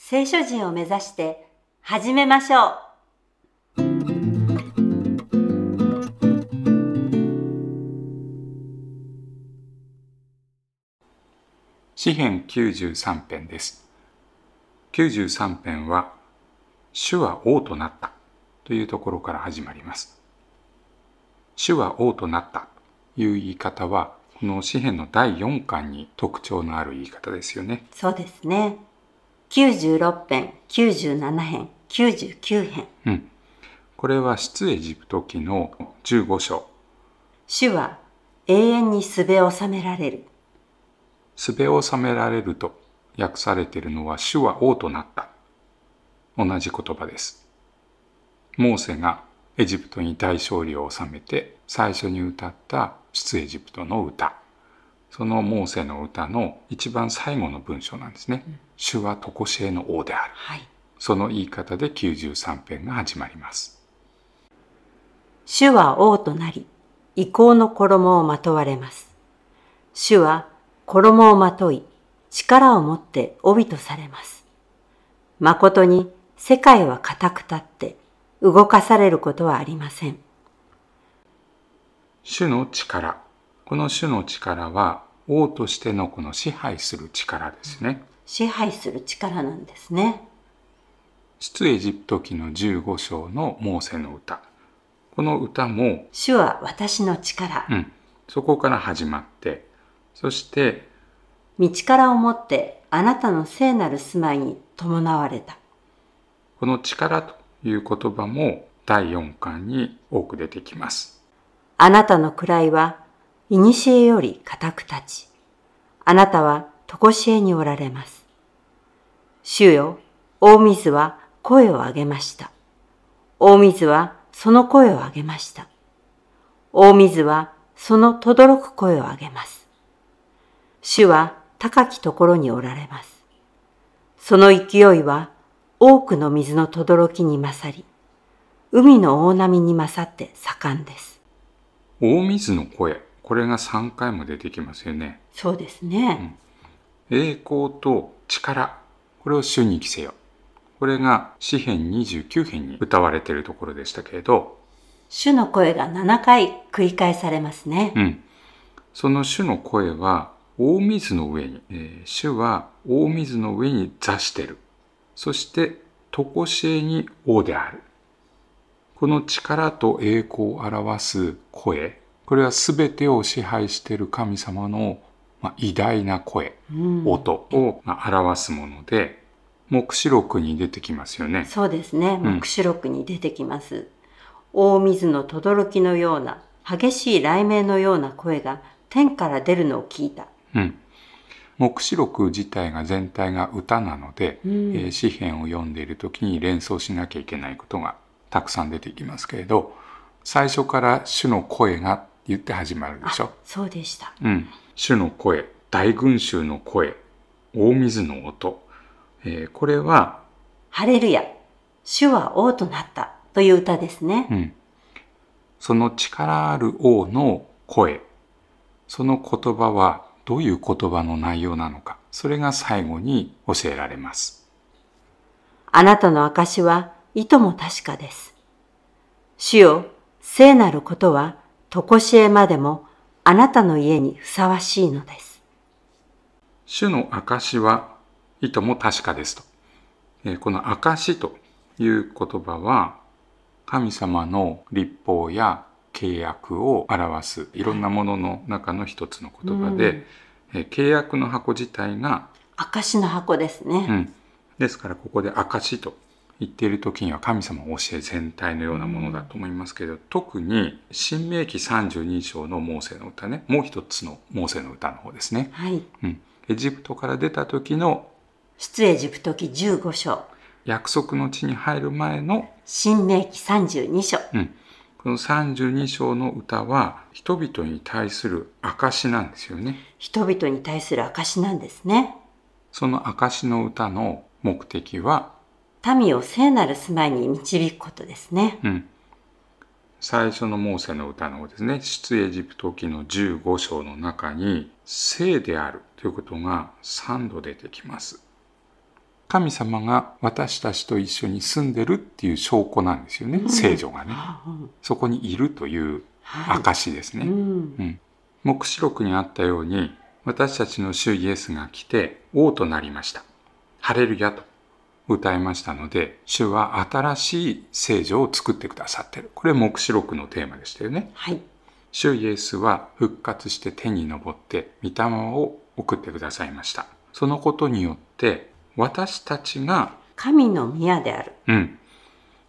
聖書人を目指して始めましょう。詩編93編です93編は主は王となったというところから始まります主は王となったという言い方はこの詩編の第4巻に特徴のある言い方ですよねそうですね。96編、97編、99編。うん。これは出エジプト記の15章。主は永遠にすべを収められる。すべを収められると訳されているのは主は王となった。同じ言葉です。モーセがエジプトに大勝利を収めて最初に歌った出エジプトの歌そのモーセの歌の一番最後の文章なんですね、主は常しえの王であるはい。その言い方で93編が始まります主は王となり、意向の衣をまとわれます。主は衣をまとい、力を持って帯とされます。誠に世界は固く立って、動かされることはありません。主の力この主の力は王としてのこの支配する力ですね、支配する力なんですね。出エジプト記の15章のモーセの歌。この歌も、主は私の力。う、ん、そこから始まってそして道からをもってあなたの聖なる住まいに伴われた。この力という言葉も第4巻に多く出てきます。あなたの位は、古より固く立ち、あなたは常しえにおられます。主よ、大水は声を上げました。大水はその声を上げました。大水はその轟く声を上げます。主は高きところにおられます。その勢いは多くの水の轟に勝り、海の大波に勝って盛んです。大水の声これが3回も出てきますよねそうですね。栄光と力これを主に着せよこれが詩編29編に歌われているところでしたけれど主の声が7回繰り返されますね。うん。その主の声は大水の上に、えー主は大水の上に座してる。そして、常しえに王である。この力と栄光を表す声、これは全てを支配している神様の、まあ、偉大な声、うん音を、まあ、表すもので、目視録に出てきますよね。そうですね。ん目視録に出てきます。大水の轟のような、激しい雷鳴のような声が天から出るのを聞いた。うん。目視録自体が全体が歌なので、うんえー詩篇を読んでいる時に連想しなきゃいけないことがたくさん出てきますけれど最初から主の声が言って始まるでしょ。そうでした。うん。主の声、大群衆の声、大水の音。えーこれは、ハレルヤ。主は王となったという歌ですね。うん。その力ある王の声、その言葉はどういう言葉の内容なのか、それが最後に教えられます。あなたの証は、いとも確かです。主よ、聖なることは、常しえまでも、あなたの家にふさわしいのです。主の証はいとも確かですと。えーこの証という言葉は、神様の立法や契約を表すいろんなものの中の一つの言葉で、えー契約の箱自体が、証の箱ですね。うん、ですからここで証と言っている時には神様の教え全体のようなものだと思いますけど、特に新明記32章のモーセの歌ね。もう一つのモーセの歌の方ですね、はい。うん、エジプトから出た時の出エジプト記15章、約束の地に入る前の、新明記32章、うん、この32章の歌は人々に対する証なんですよね。人々に対する証なんですね。その証の歌の目的は、民を聖なる住まいに導くことですね。うん、最初のモーセの歌のですね、出エジプト記の15章の中に、聖であるということが3度出てきます。神様が私たちと一緒に住んでるっていう証拠なんですよね、聖女がね。うんそこにいるというはい証ですね。うんうん黙示録にあったように私たちの主イエスが来て王となりました。ハレルヤと歌いましたので主は新しい聖女を作ってくださってる。これ黙示録のテーマでしたよね。はい。主イエスは復活して天に昇って御霊を送ってくださいました。そのことによって私たちが、神の宮である。うん、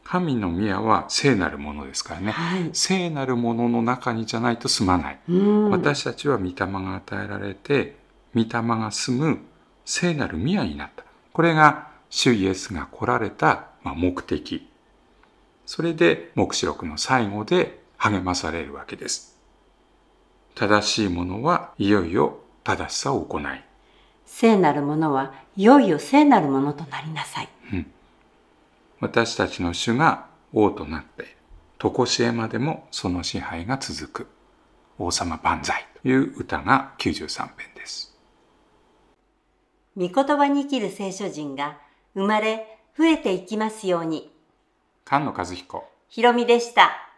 神の宮は聖なるものですからね。はい。聖なるものの中にじゃないと住まない。うん。私たちは御霊が与えられて、御霊が住む聖なる宮になった。これが主イエスが来られたまあ目的。それで黙示録の最後で励まされるわけです。正しいものはいよいよ正しさを行い。聖なるものはいよいよ聖なるものとなりなさい。私たちの主が王となって、とこしえまでもその支配が続く。王様万歳という歌が93編です。御言葉に生きる聖書人が生まれ増えていきますように。菅野和彦。ひろみでした。